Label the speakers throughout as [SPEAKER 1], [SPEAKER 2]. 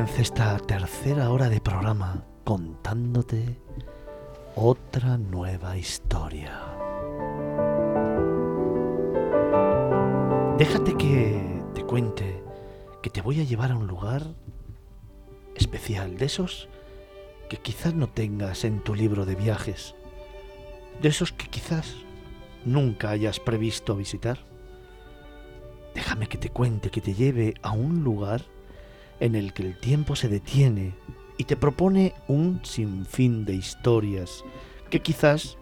[SPEAKER 1] Comience esta tercera hora de programa contándote otra nueva historia. Déjate que te cuente que te voy a llevar a un lugar especial, de esos que quizás no tengas en tu libro de viajes, de esos que quizás nunca hayas previsto visitar. Déjame que te cuente, que te lleve a un lugar en el que el tiempo se detiene y te propone un sinfín de historias que quizás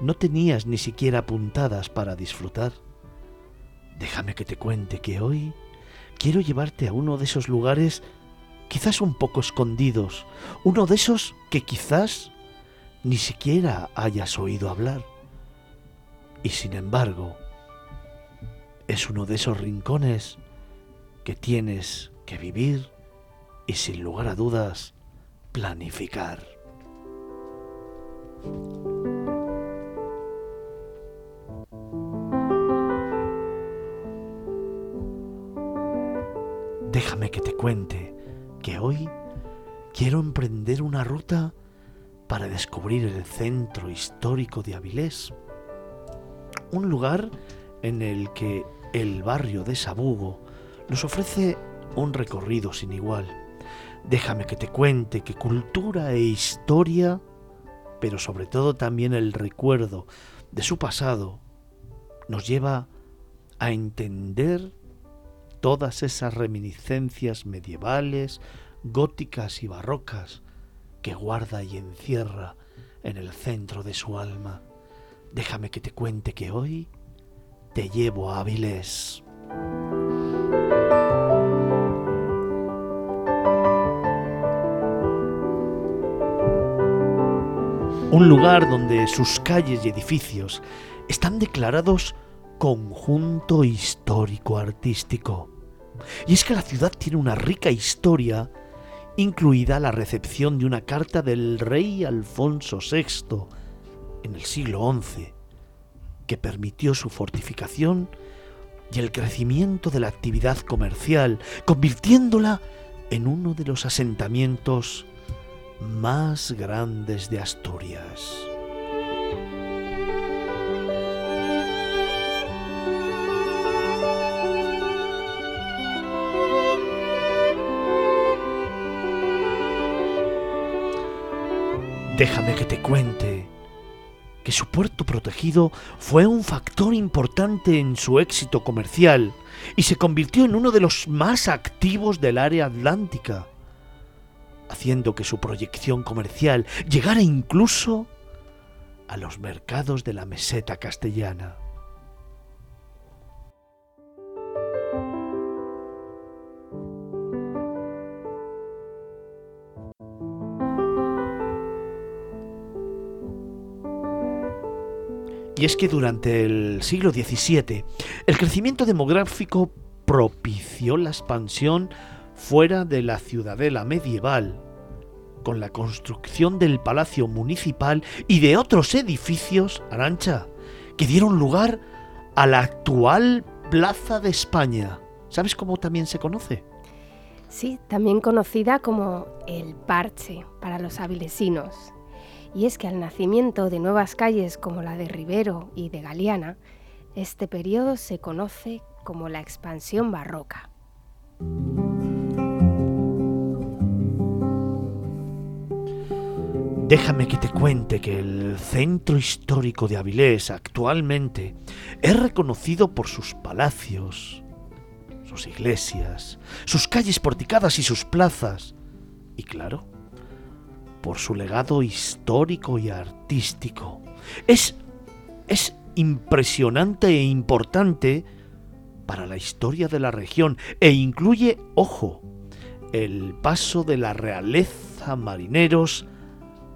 [SPEAKER 1] no tenías ni siquiera apuntadas para disfrutar. Déjame que te cuente que hoy quiero llevarte a uno de esos lugares quizás un poco escondidos, uno de esos que quizás ni siquiera hayas oído hablar. Y sin embargo, es uno de esos rincones que tienes que vivir y sin lugar a dudas planificar. Déjame que te cuente que hoy quiero emprender una ruta para descubrir el centro histórico de Avilés, un lugar en el que el barrio de Sabugo nos ofrece un recorrido sin igual. Déjame que te cuente que cultura e historia, pero sobre todo también el recuerdo de su pasado, nos lleva a entender todas esas reminiscencias medievales, góticas y barrocas que guarda y encierra en el centro de su alma. Déjame que te cuente que hoy te llevo a Avilés. Un lugar donde sus calles y edificios están declarados conjunto histórico artístico. Y es que la ciudad tiene una rica historia, incluida la recepción de una carta del rey Alfonso VI en el siglo XI, que permitió su fortificación y el crecimiento de la actividad comercial, convirtiéndola en uno de los asentamientos más grandes de Asturias. Déjame que te cuente que su puerto protegido fue un factor importante en su éxito comercial y se convirtió en uno de los más activos del área atlántica haciendo que su proyección comercial llegara incluso a los mercados de la meseta castellana. Y es que durante el siglo XVII el crecimiento demográfico propició la expansión fuera de la ciudadela medieval, con la construcción del Palacio Municipal y de otros edificios, Arancha, que dieron lugar a la actual Plaza de España. ¿Sabes cómo también se conoce?
[SPEAKER 2] Sí, también conocida como el Parche para los avilesinos. Y es que al nacimiento de nuevas calles como la de Rivero y de Galeana, este periodo se conoce como la expansión barroca.
[SPEAKER 1] Déjame que te cuente que el centro histórico de Avilés actualmente es reconocido por sus palacios, sus iglesias, sus calles porticadas y sus plazas, y claro, por su legado histórico y artístico. Es, es impresionante e importante para la historia de la región e incluye, ojo, el paso de la realeza marineros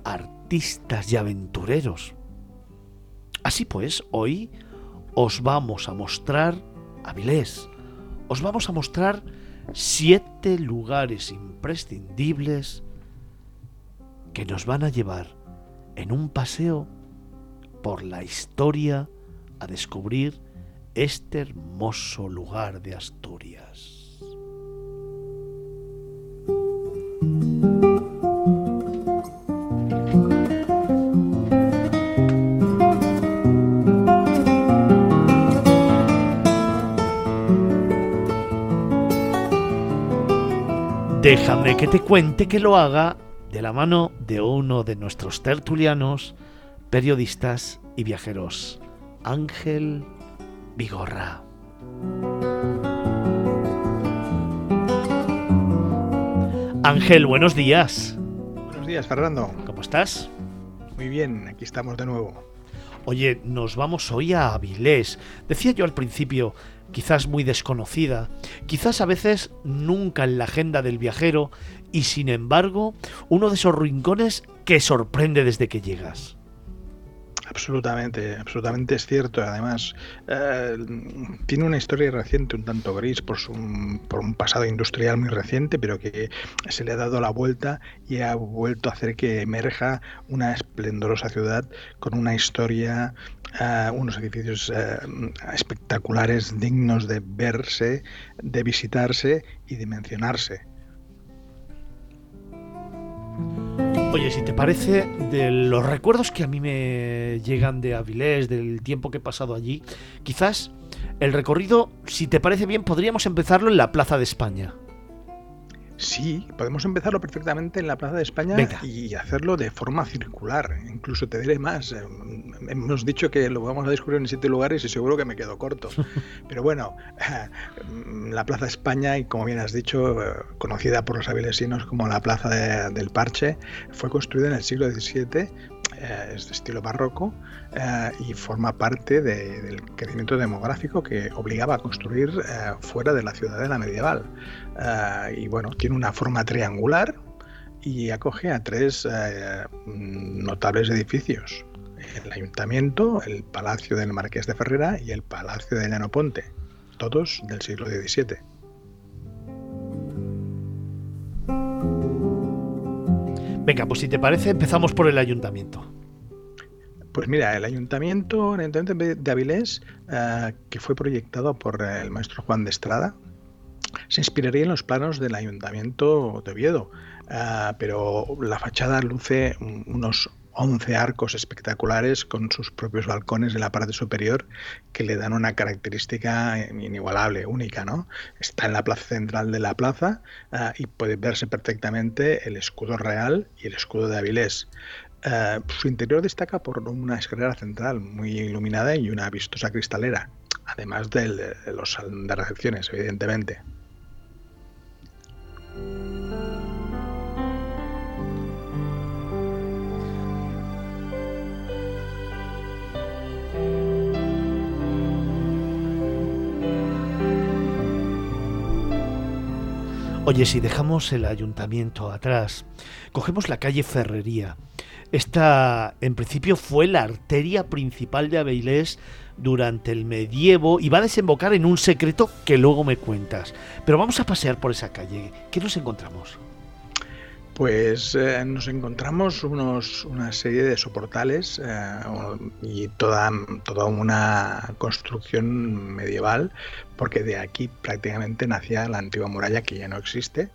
[SPEAKER 1] artistas y aventureros. Así pues, hoy os vamos a mostrar Avilés, os vamos a mostrar siete lugares imprescindibles que nos van a llevar en un paseo por la historia a descubrir este hermoso lugar de Asturias. Déjame que te cuente que lo haga de la mano de uno de nuestros tertulianos, periodistas y viajeros, Ángel Vigorra. Ángel, buenos días.
[SPEAKER 3] Buenos días, Fernando.
[SPEAKER 1] ¿Cómo estás?
[SPEAKER 3] Muy bien, aquí estamos de nuevo.
[SPEAKER 1] Oye, nos vamos hoy a Avilés. Decía yo al principio quizás muy desconocida, quizás a veces nunca en la agenda del viajero y sin embargo uno de esos rincones que sorprende desde que llegas.
[SPEAKER 3] Absolutamente, absolutamente es cierto. Además, eh, tiene una historia reciente, un tanto gris, por, su, por un pasado industrial muy reciente, pero que se le ha dado la vuelta y ha vuelto a hacer que emerja una esplendorosa ciudad con una historia, eh, unos edificios eh, espectaculares, dignos de verse, de visitarse y de mencionarse.
[SPEAKER 1] Oye, si te parece, de los recuerdos que a mí me llegan de Avilés, del tiempo que he pasado allí, quizás el recorrido, si te parece bien, podríamos empezarlo en la Plaza de España.
[SPEAKER 3] Sí, podemos empezarlo perfectamente en la Plaza de España y hacerlo de forma circular. Incluso te diré más. Eh, hemos dicho que lo vamos a descubrir en siete lugares y seguro que me quedo corto. Pero bueno, la Plaza de España, y como bien has dicho, eh, conocida por los avilesinos como la Plaza del Parche, fue construida en el siglo XVII eh, es de estilo barroco y forma parte del crecimiento demográfico que obligaba a construir fuera de la ciudadela medieval. y bueno, tiene una forma triangular y acoge a tres eh, notables edificios. El ayuntamiento, el Palacio del Marqués de Ferrera y el Palacio de Llano Ponte, todos del siglo XVII.
[SPEAKER 1] Pues si te parece, empezamos por el ayuntamiento.
[SPEAKER 3] Pues mira, el ayuntamiento, el de Avilés, eh, que fue proyectado por el maestro Juan de Estrada, se inspiraría en los planos del ayuntamiento de Oviedo, ah, pero la fachada luce unos 11 arcos espectaculares con sus propios balcones en la parte superior que le dan una característica inigualable, única, ¿no? Está en la plaza central de la plaza ah, y puede verse perfectamente el escudo real y el escudo de Avilés. Ah, su interior destaca por una escalera central muy iluminada y una vistosa cristalera, además de los de recepciones, evidentemente.
[SPEAKER 1] Oye, si dejamos el ayuntamiento atrás, cogemos la calle Ferrería. Esta, en principio, fue la arteria principal de Avilés durante el medievo y va a desembocar en un secreto que luego me cuentas. Pero vamos a pasear por esa calle. ¿Qué nos encontramos?
[SPEAKER 3] Pues eh, nos encontramos unos, una serie de soportales eh, y toda, toda una construcción medieval, porque de aquí prácticamente nacía la antigua muralla que ya no existe,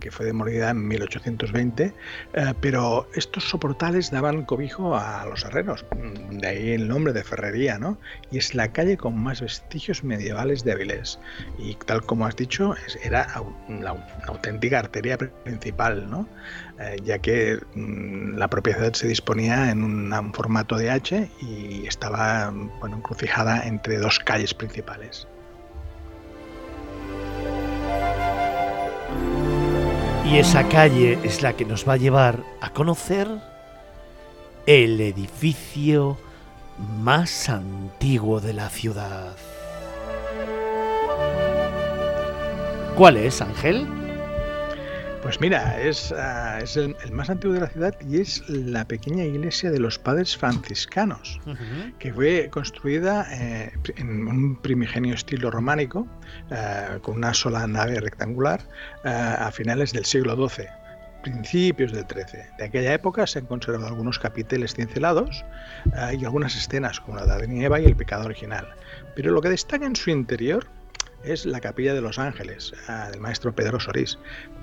[SPEAKER 3] que fue demolida en 1820, pero estos soportales daban cobijo a los herreros, de ahí el nombre de Ferrería, ¿no? Y es la calle con más vestigios medievales de Avilés. Y tal como has dicho, era la, auténtica arteria principal, ¿no? Eh, ya que mm, la propiedad se disponía en un, formato de H y estaba bueno, encrucijada entre dos calles principales.
[SPEAKER 1] Y esa calle es la que nos va a llevar a conocer el edificio más antiguo de la ciudad. ¿Cuál es, Ángel?
[SPEAKER 3] Pues mira, es, es el, más antiguo de la ciudad y es la pequeña iglesia de los padres franciscanos, que fue construida eh, en un primigenio estilo románico, eh, con una sola nave rectangular, eh, a finales del siglo XII principios del XIII. De aquella época se han conservado algunos capiteles cincelados y algunas escenas como la de Adán y Eva y el pecado original. Pero lo que destaca en su interior es la capilla de los ángeles, ah, del maestro Pedro Sorís.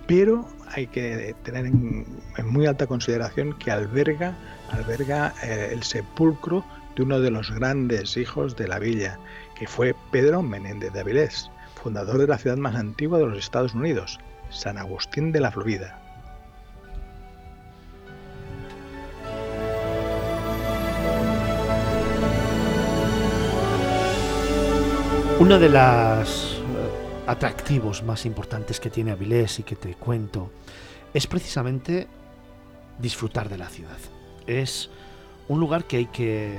[SPEAKER 3] Pero hay que tener en, muy alta consideración que alberga, alberga eh, el sepulcro de uno de los grandes hijos de la villa, que fue Pedro Menéndez de Avilés, fundador de la ciudad más antigua de los Estados Unidos, San Agustín de la Florida.
[SPEAKER 1] Uno de los eh, atractivos más importantes que tiene Avilés y que te cuento es precisamente disfrutar de la ciudad. Es un lugar que hay que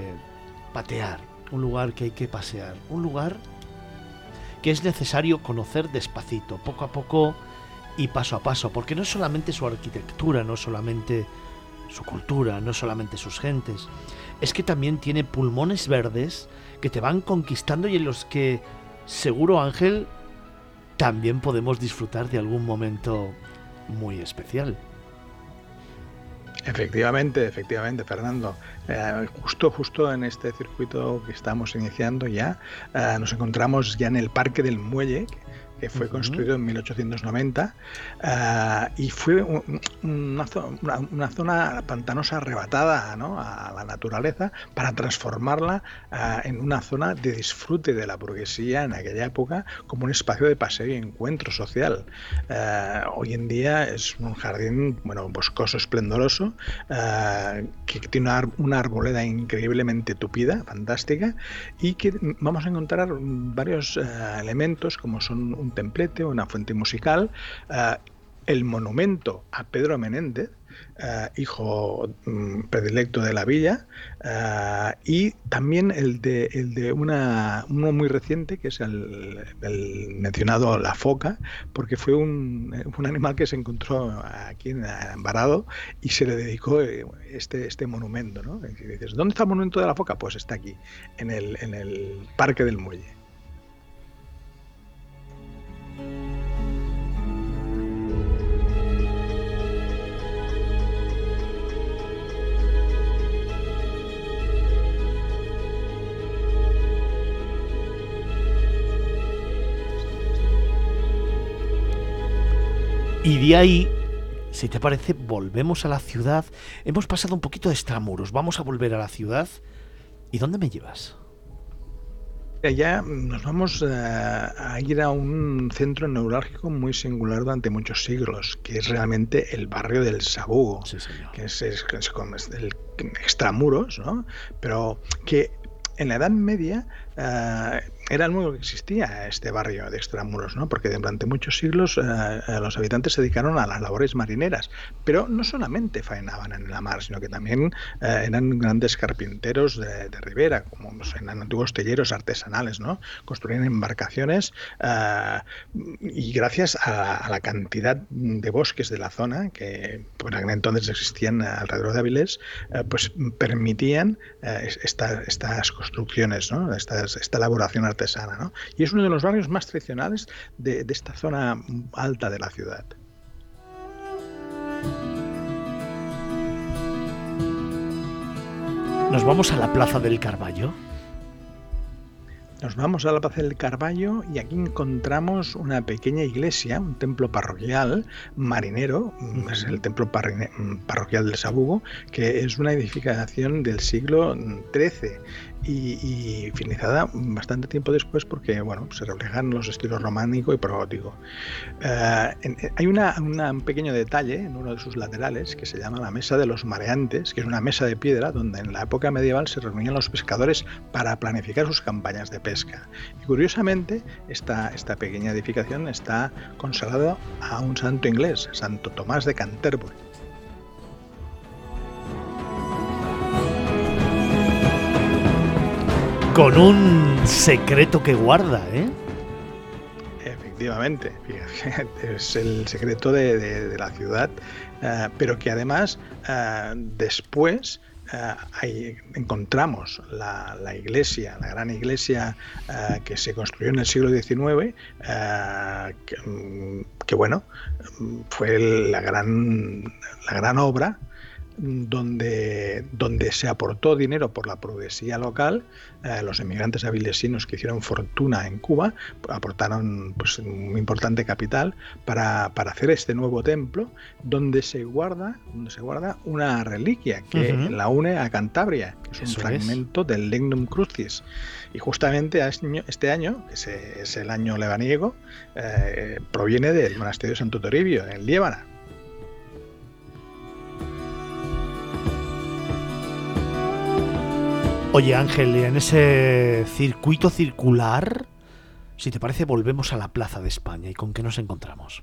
[SPEAKER 1] patear, un lugar que hay que pasear, un lugar que es necesario conocer despacito, poco a poco y paso a paso, porque no es solamente su arquitectura, no solamente su cultura, no solamente sus gentes, es que también tiene pulmones verdes que te van conquistando y en los que, seguro Ángel, también podemos disfrutar de algún momento muy especial.
[SPEAKER 3] Efectivamente, efectivamente, Fernando. Eh, justo, justo en este circuito que estamos iniciando ya, eh, nos encontramos ya en el Parque del Muelle, que fue construido en 1890 eh, y fue una, zona pantanosa arrebatada a la naturaleza para transformarla eh, en una zona de disfrute de la burguesía en aquella época como un espacio de paseo y encuentro social. Eh, hoy en día es un jardín bueno, boscoso, esplendoroso, que tiene una, una arboleda increíblemente tupida, fantástica, y que vamos a encontrar varios elementos como son un templete, una fuente musical, eh, el monumento a Pedro Menéndez, eh, hijo mm, predilecto de la villa, eh, y también el de, el de una, uno muy reciente, que es el, mencionado la foca, porque fue un, un, animal que se encontró aquí en Varado y se le dedicó este, este monumento. ¿no? dices, ¿dónde está el monumento de la foca? Pues está aquí, en el, en el Parque del Muelle.
[SPEAKER 1] Y de ahí, si te parece, volvemos a la ciudad. Hemos pasado un poquito de extramuros, vamos a volver a la ciudad. ¿Y dónde me llevas?
[SPEAKER 3] Ya nos vamos eh, a ir a un centro neurálgico muy singular durante muchos siglos, que es realmente el barrio del Sabugo, que es, es, el extramuros, ¿no? pero que en la Edad Media eh, era el único que existía este barrio de extramuros, ¿no? porque durante muchos siglos eh, los habitantes se dedicaron a las labores marineras, pero no solamente faenaban en la mar, sino que también eran grandes carpinteros de, ribera, como en antiguos talleros artesanales, ¿no? construían embarcaciones y gracias a, la cantidad de bosques de la zona, que por aquel entonces existían alrededor de Avilés, pues permitían estas construcciones, ¿no? Estas esta elaboración artesana. ¿no? Y es uno de los barrios más tradicionales de, de esta zona alta de la ciudad.
[SPEAKER 1] Nos vamos a la Plaza del Carballo.
[SPEAKER 3] Nos vamos a la Plaza del Carballo y aquí encontramos una pequeña iglesia, un templo parroquial marinero, es el templo parroquial del Sabugo, que es una edificación del siglo XIII y, finalizada bastante tiempo después porque bueno, se reflejan los estilos románico y progótico. Eh, hay una, un pequeño detalle en uno de sus laterales que se llama la Mesa de los Mareantes, que es una mesa de piedra donde en la época medieval se reunían los pescadores para planificar sus campañas de pesca. Y curiosamente, esta, esta pequeña edificación está consagrada a un santo inglés, Santo Tomás de Canterbury
[SPEAKER 1] con un secreto que guarda, ¿eh?
[SPEAKER 3] Efectivamente, es el secreto de, la ciudad, eh, pero que además eh, después eh, encontramos la, iglesia, la gran iglesia que se construyó en el siglo XIX, que, bueno, fue la gran, la gran obra donde, donde se aportó dinero por la progresía local. Eh, los emigrantes avilesinos que hicieron fortuna en Cuba aportaron pues, un importante capital para, hacer este nuevo templo, donde se guarda, donde se guarda una reliquia que la une a Cantabria, que es un fragmento del Lignum Crucis. Y justamente este año, que es el año lebaniego, eh, proviene del monasterio de Santo Toribio, en Líbana.
[SPEAKER 1] Oye Ángel, en ese circuito circular, si te parece, volvemos a la Plaza de España y con qué nos encontramos.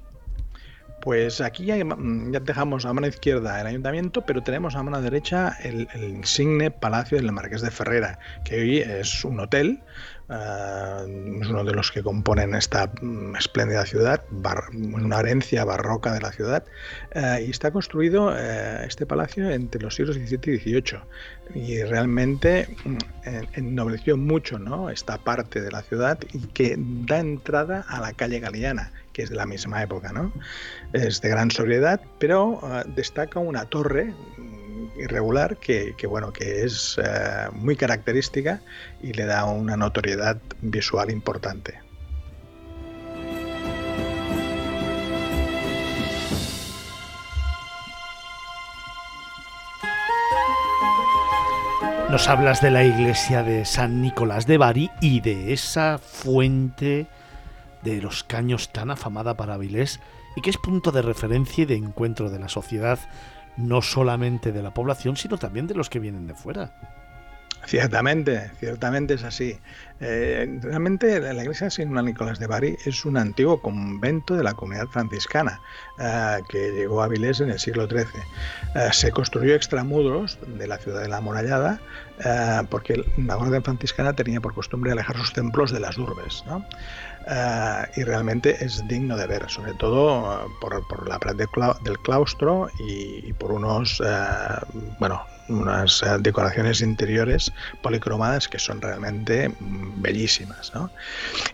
[SPEAKER 3] Pues aquí ya, dejamos a mano izquierda el ayuntamiento, pero tenemos a mano derecha el, el, insigne Palacio del Marqués de Ferrera, que hoy es un hotel eh, es uno de los que componen esta mm, espléndida ciudad, una herencia barroca de la ciudad, eh, y está construido eh, este palacio entre los siglos XVII y XVIII, y realmente mm, ennobleció mucho ¿no? esta parte de la ciudad y que da entrada a la calle Galeana, que es de la misma época. ¿no? Es de gran sobriedad, pero destaca una torre irregular que, bueno, que es eh, muy característica y le da una notoriedad visual importante.
[SPEAKER 1] Nos hablas de la iglesia de San Nicolás de Bari y de esa fuente de los caños tan afamada para Avilés y que es punto de referencia y de encuentro de la sociedad no solamente de la población, sino también de los que vienen de fuera.
[SPEAKER 3] Ciertamente, ciertamente es así. Eh, realmente la iglesia de San Nicolás de Bari es un antiguo convento de la comunidad franciscana eh, que llegó a Avilés en el siglo XIII. Eh, se construyó extramuros de la ciudad de la amurallada porque la orden franciscana tenía por costumbre alejar sus templos de las urbes. Y realmente es digno de ver, sobre todo por, la pared del claustro y, por unos, bueno, unas eh, decoraciones interiores policromadas que son realmente mm, bellísimas. ¿no?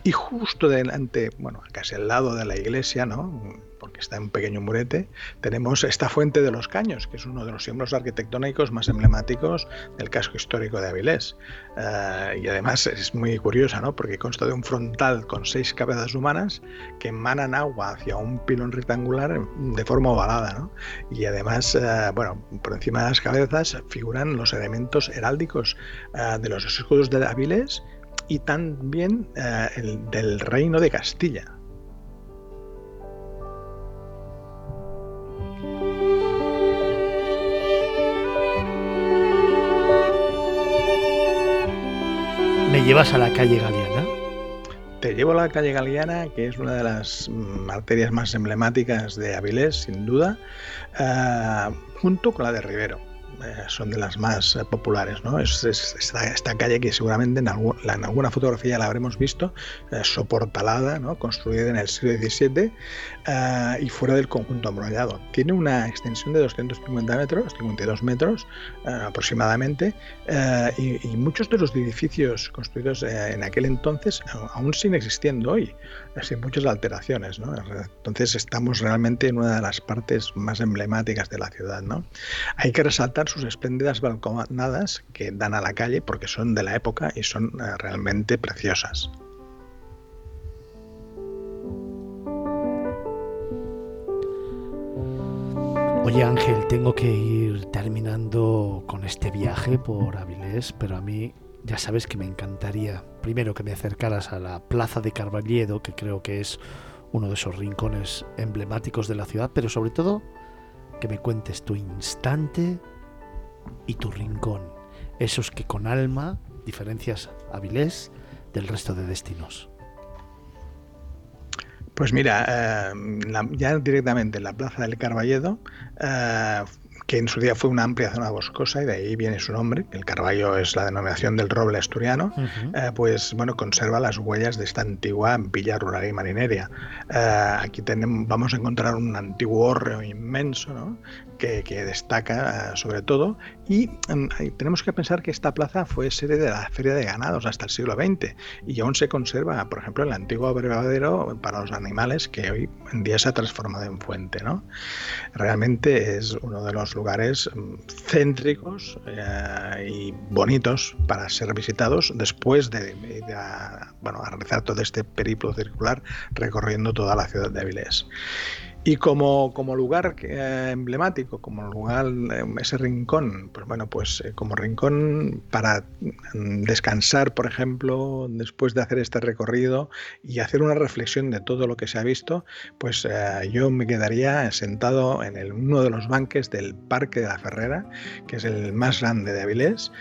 [SPEAKER 3] Y justo delante, bueno, casi al lado de la iglesia, ¿no? Porque está en un pequeño murete, tenemos esta fuente de los caños, que es uno de los símbolos arquitectónicos más emblemáticos del casco histórico de Avilés. Eh, y además es muy curiosa, ¿no? porque consta de un frontal con seis cabezas humanas que emanan agua hacia un pilón rectangular de forma ovalada. Y además, eh, bueno, por encima de las cabezas figuran los elementos heráldicos eh, de los escudos de Avilés y también el del reino de Castilla.
[SPEAKER 1] Llevas a la calle Galeana?
[SPEAKER 3] Te llevo a la calle Galeana, que es una de las mm, arterias más emblemáticas de Avilés, sin duda, eh, junto con la de Rivero. Eh, son de las más eh, populares. ¿no? Es, esta, calle que seguramente en, alguna fotografía la habremos visto, eh, soportalada, construida en el siglo XVII y fuera del conjunto amurallado. Tiene una extensión de 250 metros, 52 metros aproximadamente, y, y, muchos de los edificios construidos en aquel entonces aún siguen existiendo hoy, sin muchas alteraciones. ¿no? Entonces estamos realmente en una de las partes más emblemáticas de la ciudad. ¿no? Hay que resaltar sus espléndidas balconadas que dan a la calle porque son de la época y son eh, realmente preciosas.
[SPEAKER 1] Oye Ángel, tengo que ir terminando con este viaje por Avilés, pero a mí ya sabes que me encantaría primero que me acercaras a la Plaza de Carballedo, que creo que es uno de esos rincones emblemáticos de la ciudad, pero sobre todo que me cuentes tu instante y tu rincón, esos que con alma diferencias Avilés del resto de destinos.
[SPEAKER 3] Pues mira, eh, ya directamente en la Plaza del Carballedo eh, que en su día fue una amplia zona boscosa y de ahí viene su nombre, el Carballo es la denominación del roble asturiano, eh, pues bueno, conserva las huellas de esta antigua villa rural y marineria. aquí tenemos, vamos a encontrar un antiguo hórreo inmenso, ¿no? que, destaca eh, sobre todo. Y em, tenemos que pensar que esta plaza fue sede de la Feria de Ganados hasta el siglo XX y aún se conserva, por ejemplo, el antiguo abrevadero para los animales que hoy en día se ha transformado en fuente. ¿no? Realmente es uno de los lugares mm, céntricos eh, y bonitos para ser visitados después de, bueno, realizar todo este periplo circular recorriendo toda la ciudad de Avilés. Y como, como lugar eh, emblemático, como lugar, eh, ese rincón, pues bueno, pues eh, como rincón para mm, descansar, por ejemplo, después de hacer este recorrido y hacer una reflexión de todo lo que se ha visto, pues yo me quedaría sentado en el, uno de los banques del Parque de la Ferrera, que es el más grande de Avilés,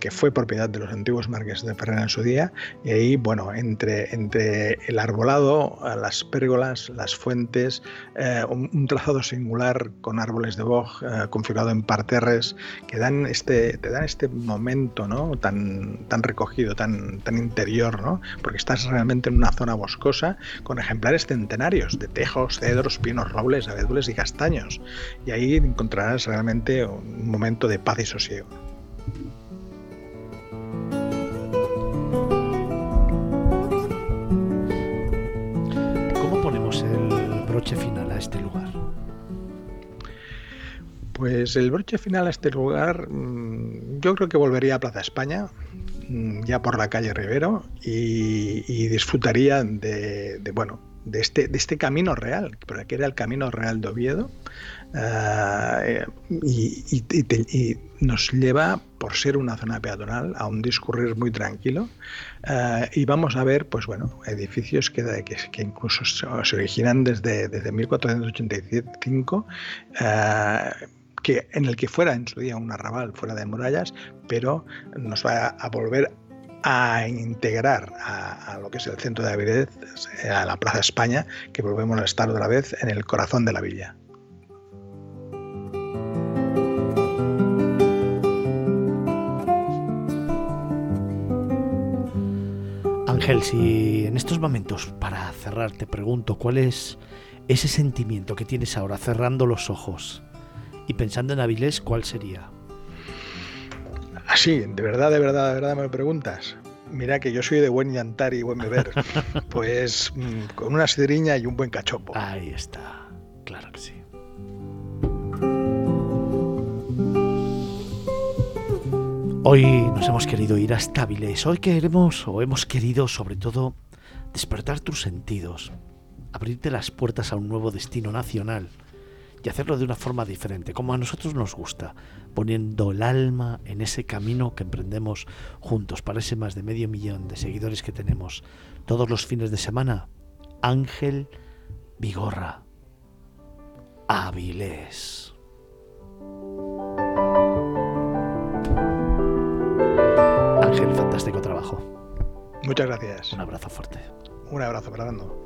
[SPEAKER 3] que fue propiedad de los antiguos marqueses de Ferrera en su día, y ahí, bueno, entre, entre el arbolado, las pérgolas, las fuentes, eh, un, trazado singular con árboles de boj eh, configurado en parterres que dan este, te dan este momento ¿no? tan, tan recogido, tan, tan interior, ¿no? porque estás realmente en una zona boscosa con ejemplares centenarios de tejos, cedros, pinos, robles, abedules y castaños. Y ahí encontrarás realmente un momento de paz y sosiego.
[SPEAKER 1] Final a este lugar?
[SPEAKER 3] Pues el broche final a este lugar, mm, yo creo que volvería a Plaza España, mm, ya por la calle Rivero, y, disfrutaría de, bueno, de este, de este camino real, que era el camino real de Oviedo, eh, y, nos lleva, por ser una zona peatonal, a un discurrir muy tranquilo. Eh, y vamos a ver, pues bueno, edificios que, que, incluso se originan desde, desde 1485. Eh, que en el que fuera en su día un arrabal fuera de murallas, pero nos va a volver a integrar a, lo que es el centro de Avilés, a la Plaza España, que volvemos a estar otra vez en el corazón de la villa.
[SPEAKER 1] Ángel, si en estos momentos, para cerrar, te pregunto, ¿cuál es ese sentimiento que tienes ahora cerrando los ojos y pensando en Avilés, cuál sería?
[SPEAKER 3] Así, de verdad, de verdad, de verdad me lo preguntas. Mira que yo soy de buen llantar y buen beber. pues mm, con una sidriña y un buen cachopo.
[SPEAKER 1] Ahí está, claro que sí. Hoy nos hemos querido ir hasta Avilés. Hoy queremos o hemos querido sobre todo despertar tus sentidos, abrirte las puertas a un nuevo destino nacional y hacerlo de una forma diferente, como a nosotros nos gusta, poniendo el alma en ese camino que emprendemos juntos para ese más de medio millón de seguidores que tenemos todos los fines de semana. Ángel Vigorra, Avilés. Ángel, fantástico trabajo.
[SPEAKER 3] Muchas gracias.
[SPEAKER 1] Un abrazo fuerte.
[SPEAKER 3] Un abrazo, Fernando.